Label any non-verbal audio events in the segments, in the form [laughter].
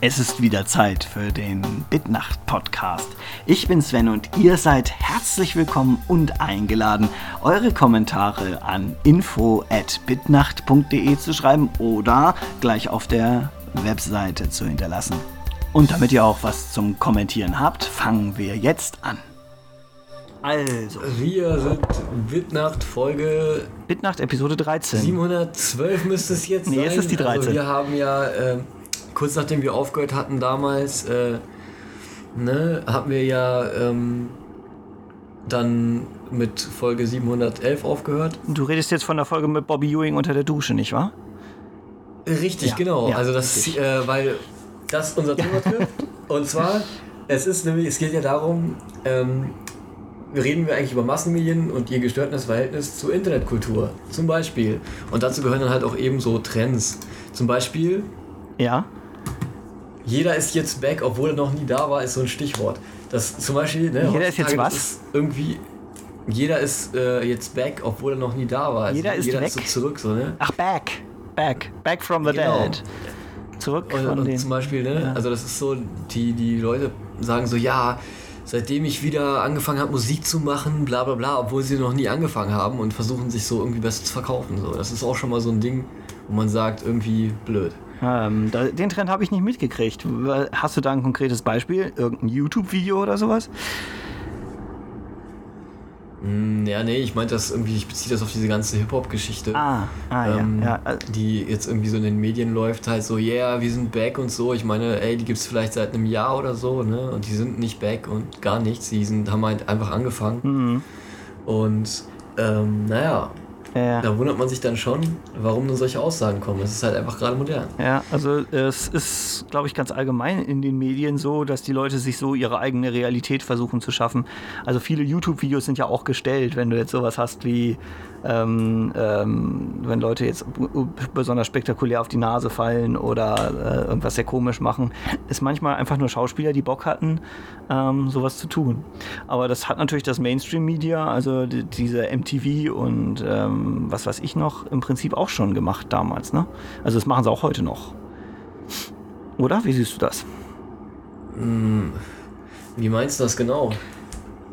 Es ist wieder Zeit für den Bitnacht Podcast. Ich bin Sven und ihr seid herzlich willkommen und eingeladen, eure Kommentare an info@bitnacht.de zu schreiben oder gleich auf der Webseite zu hinterlassen. Und damit ihr auch was zum Kommentieren habt, fangen wir jetzt an. Also. Wir sind Bitnacht Folge. Bitnacht Episode 13. 712 müsste es jetzt nee, sein. Nee, es ist die 13. Also wir haben ja. Äh, kurz nachdem wir aufgehört hatten damals, äh, ne, haben wir ja ähm, dann mit Folge 711 aufgehört. Du redest jetzt von der Folge mit Bobby Ewing unter der Dusche, nicht wahr? Richtig, ja, genau. Ja, also das, äh, weil das unser Thema trifft. Und zwar, es ist nämlich, es geht ja darum, ähm, reden wir eigentlich über Massenmedien und ihr gestörtes Verhältnis zur Internetkultur, zum Beispiel. Und dazu gehören dann halt auch eben so Trends. Zum Beispiel. Ja. Jeder ist jetzt back, obwohl er noch nie da war, ist so ein Stichwort. Das zum Beispiel, ne, Jeder ist jetzt was? Ist irgendwie. Jeder ist äh, jetzt back, obwohl er noch nie da war. Also jeder ist jeder weg. Ist so zurück, so, ne? Ach, back. Back. Back from the genau. dead. Zurück und, von und den, zum Beispiel, ne? Ja. Also das ist so, die, die Leute sagen so, ja, seitdem ich wieder angefangen habe, Musik zu machen, bla bla bla, obwohl sie noch nie angefangen haben und versuchen sich so irgendwie besser zu verkaufen. So. Das ist auch schon mal so ein Ding, wo man sagt, irgendwie blöd. Ähm, da, den Trend habe ich nicht mitgekriegt. Hast du da ein konkretes Beispiel? Irgendein YouTube-Video oder sowas? Hm, ja, nee, ich meinte das irgendwie, ich beziehe das auf diese ganze Hip-Hop-Geschichte. Ah, ah ähm, ja, ja. Die jetzt irgendwie so in den Medien läuft, halt so, yeah, wir sind back und so. Ich meine, ey, die gibt es vielleicht seit einem Jahr oder so, ne? Und die sind nicht back und gar nichts. Die sind, haben halt einfach angefangen. Mhm. Und ähm, naja, ja. Da wundert man sich dann schon, warum nur solche Aussagen kommen. Es ist halt einfach gerade modern. Ja, also es ist, glaube ich, ganz allgemein in den Medien so, dass die Leute sich so ihre eigene Realität versuchen zu schaffen. Also viele YouTube-Videos sind ja auch gestellt, wenn du jetzt sowas hast wie ähm, ähm, wenn Leute jetzt besonders spektakulär auf die Nase fallen oder äh, irgendwas sehr komisch machen, ist manchmal einfach nur Schauspieler, die Bock hatten, ähm, sowas zu tun. Aber das hat natürlich das Mainstream-Media, also die, diese MTV und ähm, was weiß ich noch, im Prinzip auch schon gemacht damals. Ne? Also das machen sie auch heute noch. Oder? Wie siehst du das? Hm, wie meinst du das genau?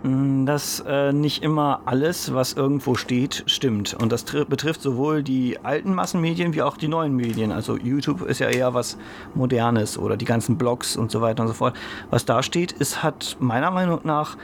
Mm, dass äh, nicht immer alles, was irgendwo steht, stimmt. Und das betrifft sowohl die alten Massenmedien wie auch die neuen Medien. Also YouTube ist ja eher was Modernes oder die ganzen Blogs und so weiter und so fort. Was da steht, ist, hat meiner Meinung nach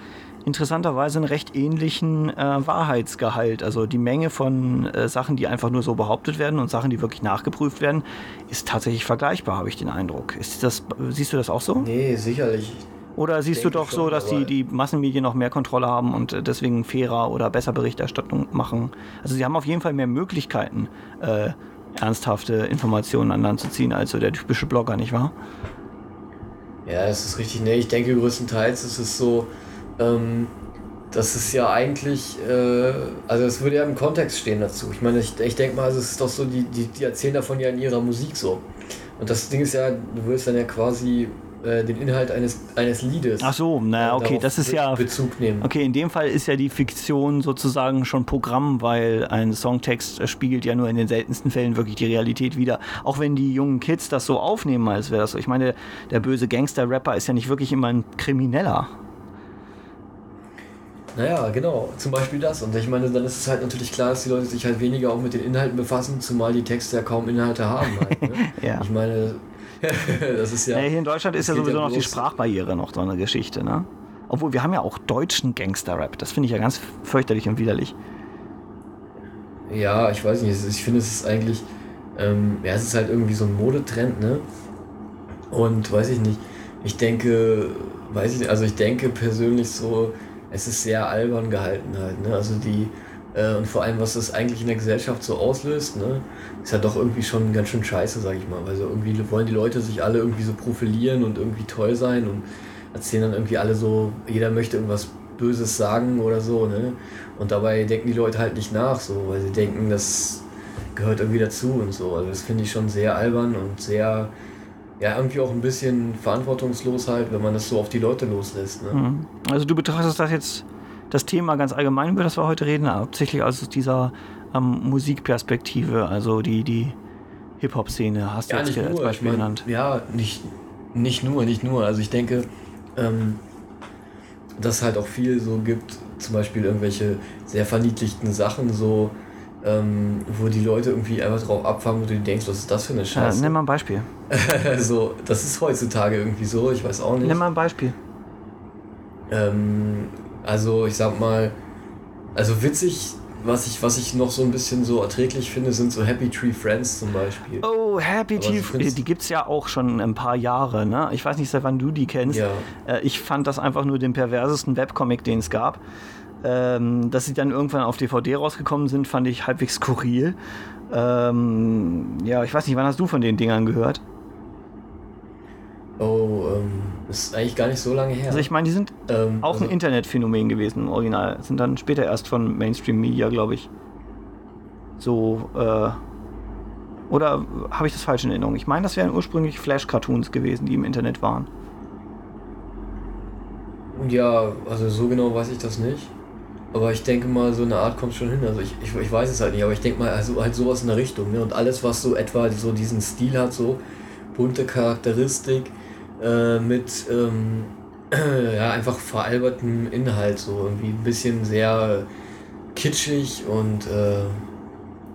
interessanterweise einen recht ähnlichen äh, Wahrheitsgehalt. Also die Menge von äh, Sachen, die einfach nur so behauptet werden und Sachen, die wirklich nachgeprüft werden, ist tatsächlich vergleichbar, habe ich den Eindruck. Ist das, siehst du das auch so? Nee, sicherlich. Oder siehst du doch so, dass die, die Massenmedien noch mehr Kontrolle haben und äh, deswegen fairer oder besser Berichterstattung machen? Also sie haben auf jeden Fall mehr Möglichkeiten, äh, ernsthafte Informationen an Land zu ziehen, als so der typische Blogger, nicht wahr? Ja, das ist richtig. Nee, ich denke größtenteils ist es so, ähm, das ist ja eigentlich, äh, also es würde ja im Kontext stehen dazu. Ich meine, ich, ich denke mal, also es ist doch so, die, die, die erzählen davon ja in ihrer Musik so. Und das Ding ist ja, du willst dann ja quasi äh, den Inhalt eines, eines Liedes. Ach so, naja, okay, das ist ja. Bezug nehmen. Okay, in dem Fall ist ja die Fiktion sozusagen schon Programm, weil ein Songtext spiegelt ja nur in den seltensten Fällen wirklich die Realität wider. Auch wenn die jungen Kids das so aufnehmen, als wäre das so. Ich meine, der böse Gangster-Rapper ist ja nicht wirklich immer ein Krimineller. Naja, genau, zum Beispiel das. Und ich meine, dann ist es halt natürlich klar, dass die Leute sich halt weniger auch mit den Inhalten befassen, zumal die Texte ja kaum Inhalte haben. Halt, ne? [laughs] ja. Ich meine, [laughs] das ist ja. ja hier in Deutschland ist ja sowieso ja noch die Sprachbarriere noch so eine Geschichte, ne? Obwohl wir haben ja auch deutschen Gangster-Rap. Das finde ich ja ganz fürchterlich und widerlich. Ja, ich weiß nicht. Ich finde, es ist eigentlich. Ähm, ja, es ist halt irgendwie so ein Modetrend, ne? Und weiß ich nicht. Ich denke, weiß ich nicht, also ich denke persönlich so, es ist sehr albern gehalten halt, ne? Also die äh, und vor allem, was das eigentlich in der Gesellschaft so auslöst, ne, ist ja doch irgendwie schon ganz schön scheiße, sag ich mal. Weil so irgendwie wollen die Leute sich alle irgendwie so profilieren und irgendwie toll sein und erzählen dann irgendwie alle so, jeder möchte irgendwas Böses sagen oder so, ne? Und dabei denken die Leute halt nicht nach, so, weil sie denken, das gehört irgendwie dazu und so. Also das finde ich schon sehr albern und sehr, ja, irgendwie auch ein bisschen verantwortungslos halt, wenn man das so auf die Leute loslässt. Ne? Mhm. Also du betrachtest das jetzt das Thema ganz allgemein, über das wir heute reden, hauptsächlich aus dieser ähm, Musikperspektive, also die, die Hip-Hop-Szene hast du ja, jetzt als Beispiel ich mein, genannt. Ja, nicht, Nicht nur, nicht nur. Also ich denke, ähm, dass es halt auch viel so gibt, zum Beispiel irgendwelche sehr verniedlichten Sachen, so ähm, wo die Leute irgendwie einfach drauf abfangen, wo du denkst, was ist das für eine Scheiße. Ja, nimm mal ein Beispiel. [laughs] so, das ist heutzutage irgendwie so, ich weiß auch nicht. Nimm mal ein Beispiel. Ähm, also ich sag mal, also witzig, was ich, was ich noch so ein bisschen so erträglich finde, sind so Happy Tree Friends zum Beispiel. Oh, Happy Tree Friends, die gibt es ja auch schon ein paar Jahre, ne? Ich weiß nicht, seit wann du die kennst. Ja. Äh, ich fand das einfach nur den perversesten Webcomic, den es gab. Ähm, dass sie dann irgendwann auf DVD rausgekommen sind, fand ich halbwegs skurril. Ähm, ja, ich weiß nicht, wann hast du von den Dingern gehört? Oh, ähm, ist eigentlich gar nicht so lange her. Also ich meine, die sind ähm, auch also ein Internetphänomen gewesen im Original. Sind dann später erst von Mainstream Media, glaube ich. So, äh, oder habe ich das falsch in Erinnerung? Ich meine, das wären ursprünglich Flash-Cartoons gewesen, die im Internet waren. Ja, also so genau weiß ich das nicht. Aber ich denke mal, so eine Art kommt schon hin. Also ich, ich, ich weiß es halt nicht, aber ich denke mal, also halt sowas in der Richtung. Ne? Und alles, was so etwa so diesen Stil hat, so bunte Charakteristik äh, mit ähm, [clears throat] ja, einfach veralbertem Inhalt, so irgendwie ein bisschen sehr kitschig und äh,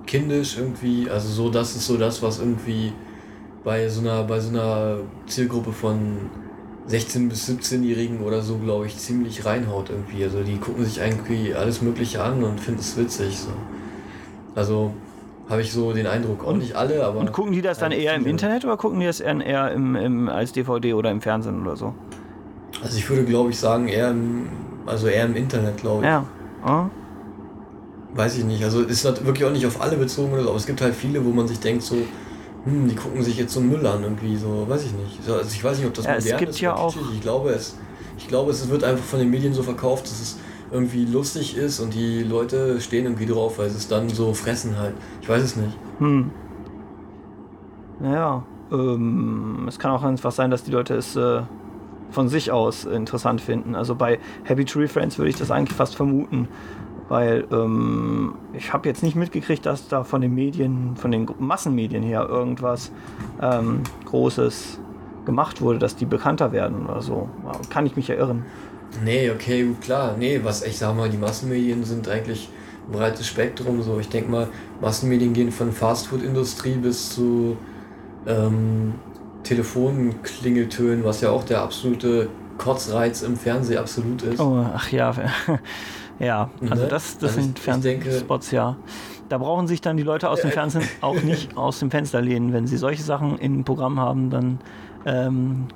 kindisch irgendwie. Also so, das ist so das, was irgendwie bei so einer, bei so einer Zielgruppe von 16- bis 17-Jährigen oder so, glaube ich, ziemlich reinhaut irgendwie. Also die gucken sich eigentlich alles Mögliche an und finden es witzig. So. Also habe ich so den Eindruck. Auch und, nicht alle, aber. Und gucken die das dann eher im Internet oder gucken die das eher im, im, als DVD oder im Fernsehen oder so? Also ich würde, glaube ich, sagen, eher im, also eher im Internet, glaube ich. Ja. Oh. Weiß ich nicht. Also ist wirklich auch nicht auf alle bezogen, aber es gibt halt viele, wo man sich denkt, so, hm, die gucken sich jetzt so Müll an, irgendwie so, weiß ich nicht. Also ich weiß nicht, ob das ja, modern es gibt ist. Ja auch ich glaube, es, ich glaube, es wird einfach von den Medien so verkauft, dass es irgendwie lustig ist und die Leute stehen irgendwie drauf, weil sie es dann so fressen halt. Ich weiß es nicht. Hm. Naja, ähm, es kann auch einfach sein, dass die Leute es äh, von sich aus interessant finden. Also bei Happy Tree Friends würde ich das eigentlich fast vermuten, weil ähm, ich habe jetzt nicht mitgekriegt, dass da von den Medien, von den Massenmedien her irgendwas ähm, Großes gemacht wurde, dass die bekannter werden oder so. Kann ich mich erinnern? Nee, okay, klar. Nee, was ich sag mal, die Massenmedien sind eigentlich ein breites Spektrum. So, ich denke mal, Massenmedien gehen von Fastfood-Industrie bis zu ähm, Telefonklingeltönen, was ja auch der absolute Kotzreiz im Fernsehen absolut ist. Oh, ach ja. [laughs] Ja, also ne? das, das also sind Fernsehspots, ja. Da brauchen sich dann die Leute aus dem Fernsehen auch nicht [laughs] aus dem Fenster lehnen. Wenn sie solche Sachen im Programm haben, dann. Ähm,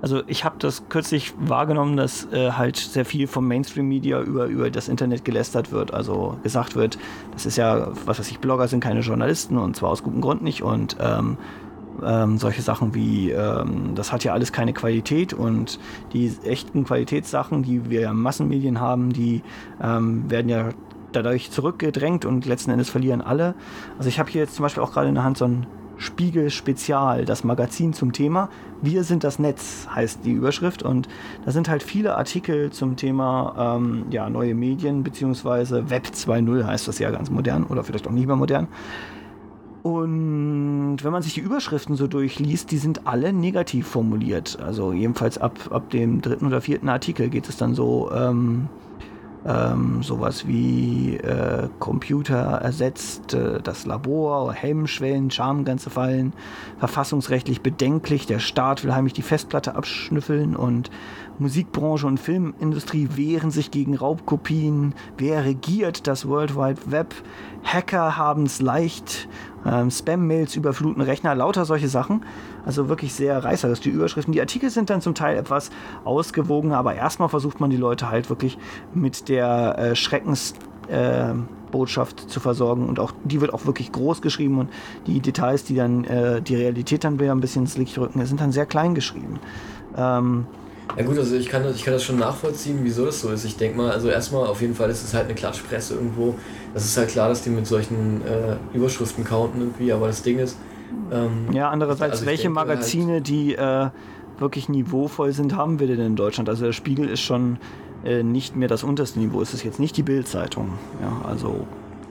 also ich habe das kürzlich wahrgenommen, dass äh, halt sehr viel vom Mainstream-Media über, über das Internet gelästert wird. Also gesagt wird, das ist ja, was weiß ich, Blogger sind keine Journalisten und zwar aus gutem Grund nicht. Und ähm, ähm, solche Sachen wie, ähm, das hat ja alles keine Qualität und die echten Qualitätssachen, die wir ja in Massenmedien haben, die ähm, werden ja dadurch zurückgedrängt und letzten Endes verlieren alle. Also ich habe hier jetzt zum Beispiel auch gerade in der Hand so ein Spiegel Spezial, das Magazin zum Thema. Wir sind das Netz, heißt die Überschrift. Und da sind halt viele Artikel zum Thema ähm, ja, neue Medien, beziehungsweise Web 2.0 heißt das ja ganz modern oder vielleicht auch nicht mehr modern. Und wenn man sich die Überschriften so durchliest, die sind alle negativ formuliert. Also jedenfalls ab, ab dem dritten oder vierten Artikel geht es dann so, ähm, ähm, sowas wie äh, Computer ersetzt äh, das Labor, Hemmschwellen, Schamgrenze fallen, verfassungsrechtlich bedenklich, der Staat will heimlich die Festplatte abschnüffeln und Musikbranche und Filmindustrie wehren sich gegen Raubkopien, wer regiert das World Wide Web, Hacker haben es leicht, ähm, Spam-Mails überfluten Rechner, lauter solche Sachen. Also wirklich sehr reißerisch, die Überschriften. Die Artikel sind dann zum Teil etwas ausgewogen, aber erstmal versucht man die Leute halt wirklich mit der äh, Schreckensbotschaft äh, zu versorgen und auch die wird auch wirklich groß geschrieben und die Details, die dann äh, die Realität dann wieder ein bisschen ins Licht rücken, sind dann sehr klein geschrieben. Ähm, ja gut, also ich kann, das, ich kann das schon nachvollziehen, wieso das so ist. Ich denke mal, also erstmal auf jeden Fall ist es halt eine Klatschpresse irgendwo. Das ist halt klar, dass die mit solchen äh, Überschriften counten irgendwie, aber das Ding ist... Ähm, ja, andererseits, also welche denke, halt Magazine, halt, die äh, wirklich niveauvoll sind, haben wir denn in Deutschland? Also der Spiegel ist schon äh, nicht mehr das unterste Niveau. Es ist jetzt nicht die Bild-Zeitung. Ja, also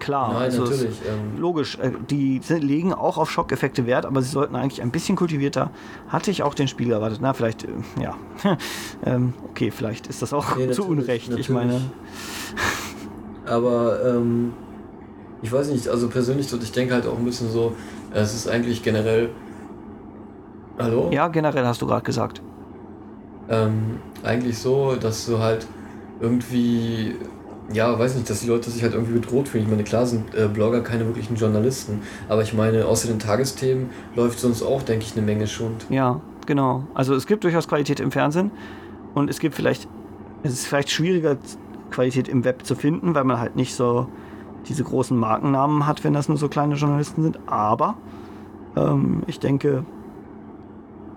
klar. Nein, also natürlich. Ähm, Logisch, äh, die legen auch auf Schockeffekte Wert, aber sie sollten eigentlich ein bisschen kultivierter. Hatte ich auch den Spiel erwartet. Na, vielleicht, äh, ja. [laughs] ähm, okay, vielleicht ist das auch Nee, [laughs] zu natürlich, Unrecht. Ich natürlich. meine, aber ähm, ich weiß nicht, also persönlich, ich denke halt auch ein bisschen so, es ist eigentlich generell. Hallo? ja, generell hast du gerade gesagt. ähm, eigentlich so, dass du halt irgendwie, ja, weiß nicht, dass die Leute sich halt irgendwie bedroht fühlen. Ich meine, klar sind äh, Blogger keine wirklichen Journalisten, aber ich meine, außer den Tagesthemen läuft sonst auch, denke ich, eine Menge Schund. Ja, genau. Also es gibt durchaus Qualität im Fernsehen und es gibt vielleicht, es ist vielleicht schwieriger, Qualität im Web zu finden, weil man halt nicht so diese großen Markennamen hat, wenn das nur so kleine Journalisten sind. Aber ähm, ich denke,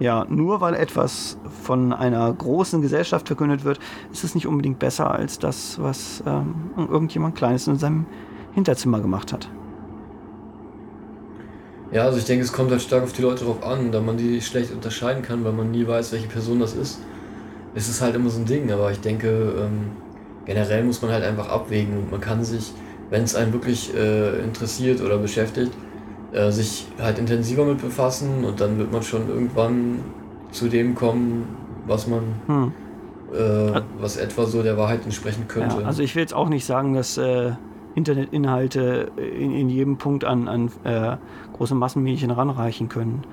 ja, nur weil etwas von einer großen Gesellschaft verkündet wird, ist es nicht unbedingt besser als das, was ähm, irgendjemand Kleines in seinem Hinterzimmer gemacht hat. Ja, also ich denke, es kommt halt stark auf die Leute drauf an, da man die schlecht unterscheiden kann, weil man nie weiß, welche Person das ist. Es ist halt immer so ein Ding, aber ich denke, ähm, generell muss man halt einfach abwägen und man kann sich, wenn es einen wirklich äh, interessiert oder beschäftigt, äh, sich halt intensiver mit befassen und dann wird man schon irgendwann zu dem kommen, was man, Hm. äh, was etwa so der Wahrheit entsprechen könnte. Ja, also ich will jetzt auch nicht sagen, dass äh, Internetinhalte in, in jedem Punkt an, an äh, große Massenmedien ranreichen können.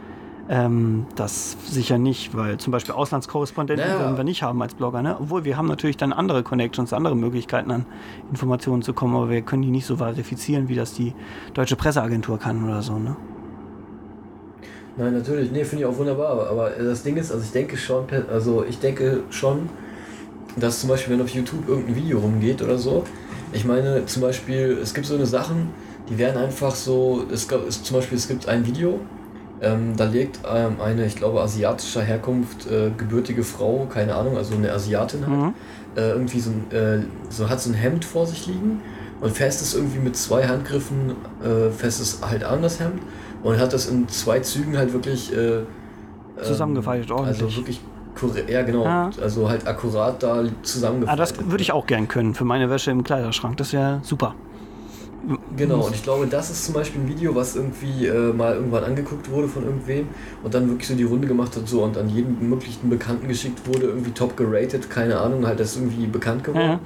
Ähm, das sicher nicht, weil zum Beispiel Auslandskorrespondenten Naja. werden wir nicht haben als Blogger. Ne? Obwohl wir haben natürlich dann andere Connections, andere Möglichkeiten an Informationen zu kommen, aber wir können die nicht so verifizieren, wie das die deutsche Presseagentur kann oder so. Ne? Nein, natürlich, nee, finde ich auch wunderbar. Aber, aber das Ding ist, also ich denke schon, also ich denke schon, dass zum Beispiel, wenn auf YouTube irgendein Video rumgeht oder so, ich meine, zum Beispiel, es gibt so eine Sachen, die werden einfach so, es gab, es, zum Beispiel, es gibt ein Video, ähm, da legt ähm, eine, ich glaube, asiatischer Herkunft, äh, gebürtige Frau, keine Ahnung, also eine Asiatin halt, Mhm. äh, irgendwie so, ein, äh, so hat so ein Hemd vor sich liegen und fässt es irgendwie mit zwei Handgriffen, äh, fässt es halt an das Hemd und hat das in zwei Zügen halt wirklich äh, Zusammengefaltet, ähm, ordentlich. Also wirklich ja genau, Ja. also halt akkurat da Ah, zusammengefaltet. das würde ich auch gern können für meine Wäsche im Kleiderschrank. Das wäre super. Genau, und ich glaube, das ist zum Beispiel ein Video, was irgendwie äh, mal irgendwann angeguckt wurde von irgendwem und dann wirklich so die Runde gemacht hat, so und an jeden möglichen Bekannten geschickt wurde, irgendwie top geratet, keine Ahnung, halt das irgendwie bekannt geworden.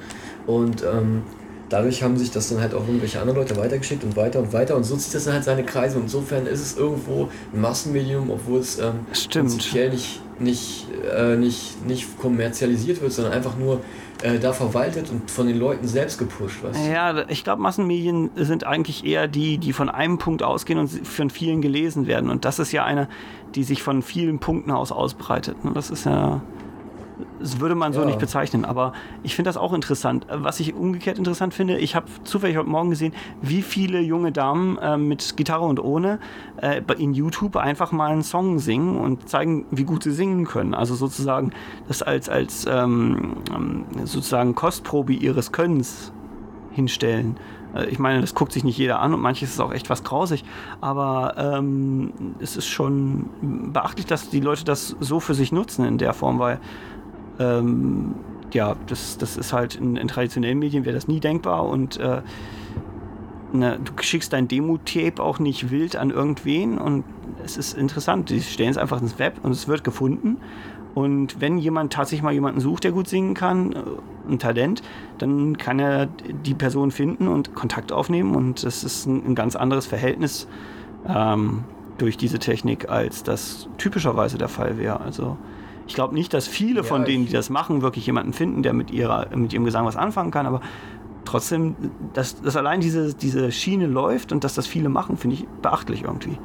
Und ähm, dadurch haben sich das dann halt auch irgendwelche anderen Leute weitergeschickt und weiter und weiter und so zieht das dann halt seine Kreise. Und insofern ist es irgendwo ein Massenmedium, obwohl es ähm, prinzipiell nicht, nicht, äh, nicht, nicht kommerzialisiert wird, sondern einfach nur äh, da verwaltet und von den Leuten selbst gepusht. Weißt du? Ja, ich glaube, Massenmedien sind eigentlich eher die, die von einem Punkt ausgehen und von vielen gelesen werden. Und das ist ja eine, die sich von vielen Punkten aus ausbreitet. Ne, Das ist ja. Das würde man so Ja. nicht bezeichnen, aber ich finde das auch interessant. Was ich umgekehrt interessant finde, ich habe zufällig heute Morgen gesehen, wie viele junge Damen äh, mit Gitarre und ohne äh, in YouTube einfach mal einen Song singen und zeigen, wie gut sie singen können. Also sozusagen das als, als ähm, ähm, sozusagen Kostprobe ihres Könnens hinstellen. Äh, Ich meine, das guckt sich nicht jeder an und manches ist auch echt was grausig, aber ähm, es ist schon beachtlich, dass die Leute das so für sich nutzen in der Form, weil ähm, ja, das, das ist halt in, in traditionellen Medien wäre das nie denkbar und äh, ne, du schickst dein Demo-Tape auch nicht wild an irgendwen und es ist interessant. Die stellen es einfach ins Web und es wird gefunden. Und wenn jemand tatsächlich mal jemanden sucht, der gut singen kann, äh, ein Talent, dann kann er die Person finden und Kontakt aufnehmen. Und das ist ein, ein ganz anderes Verhältnis ähm, durch diese Technik, als das typischerweise der Fall wäre. Also ich glaube nicht, dass viele Ja, von denen, die das machen, wirklich jemanden finden, der mit, ihrer, mit ihrem Gesang was anfangen kann. Aber trotzdem, dass, dass allein diese, diese Schiene läuft und dass das viele machen, finde ich beachtlich irgendwie.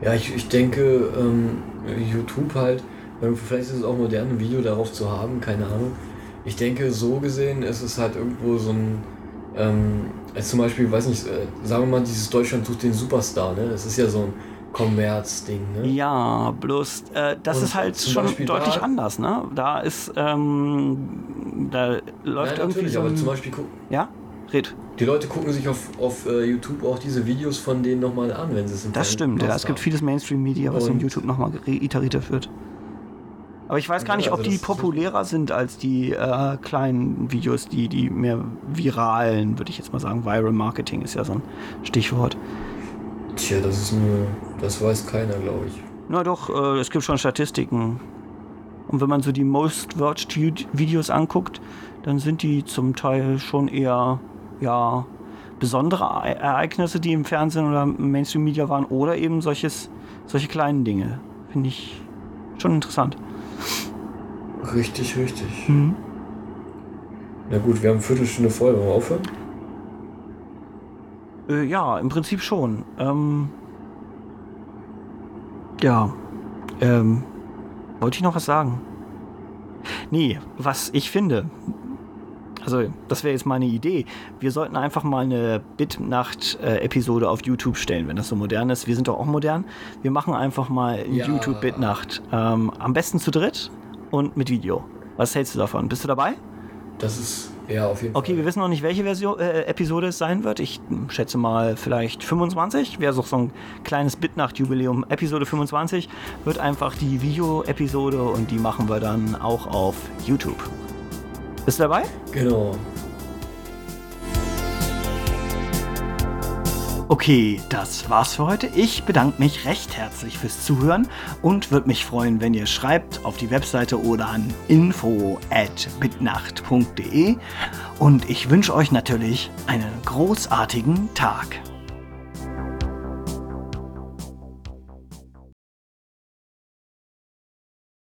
Ja, ich, ich denke, ähm, YouTube halt, ähm, vielleicht ist es auch modern, ein Video darauf zu haben, keine Ahnung. Ich denke, so gesehen ist es halt irgendwo so ein, ähm, als zum Beispiel, weiß nicht, äh, sagen wir mal, dieses Deutschland sucht den Superstar, ne? Das ist ja so ein Kommerzding, ne? Ja, bloß äh, das Und ist halt schon Beispiel deutlich da- anders, ne? Da ist, ähm, da läuft Ja, irgendwie so aber ein, zum Beispiel, guck- Ja, red. die Leute gucken sich auf, auf äh, YouTube auch diese Videos von denen nochmal an, wenn sie es im Das stimmt, ja. Es gibt vieles Mainstream-Media, was in YouTube nochmal iteriert wird. Aber ich weiß gar nicht, ob Also die populärer sind als die äh, kleinen Videos, die, die mehr viralen, würde ich jetzt mal sagen. Viral Marketing ist ja so ein Stichwort. Tja, das ist nur. Das weiß keiner, glaube ich. Na doch, äh, es gibt schon Statistiken. Und wenn man so die Most Watched Vid- Videos anguckt, dann sind die zum Teil schon eher, ja, besondere E- Ereignisse, die im Fernsehen oder im Mainstream Media waren oder eben solches, solche kleinen Dinge. Finde ich schon interessant. Richtig, richtig. Mhm. Na gut, wir haben eine Viertelstunde voll. Wollen wir aufhören? Äh, ja, im Prinzip schon. Ähm, ja, ähm, wollte ich noch was sagen? Nee, was ich finde, also das wäre jetzt meine Idee, wir sollten einfach mal eine Bitnacht-Episode auf YouTube stellen, wenn das so modern ist. Wir sind doch auch modern. Wir machen einfach mal Ja. YouTube-Bitnacht. Ähm, am besten zu dritt und mit Video. Was hältst du davon? Bist du dabei? Das ist. Ja, auf jeden Okay, wir Fall. wissen noch nicht, welche Version, äh, Episode es sein wird. Ich schätze mal vielleicht 25. Wäre so so ein kleines Bitnacht-Jubiläum. Episode 25 wird einfach die Video-Episode und die machen wir dann auch auf YouTube. Bist du dabei? Genau. Okay, das war's für heute. Ich bedanke mich recht herzlich fürs Zuhören und würde mich freuen, wenn ihr schreibt auf die Webseite oder an info@bitnacht.de und ich wünsche euch natürlich einen großartigen Tag.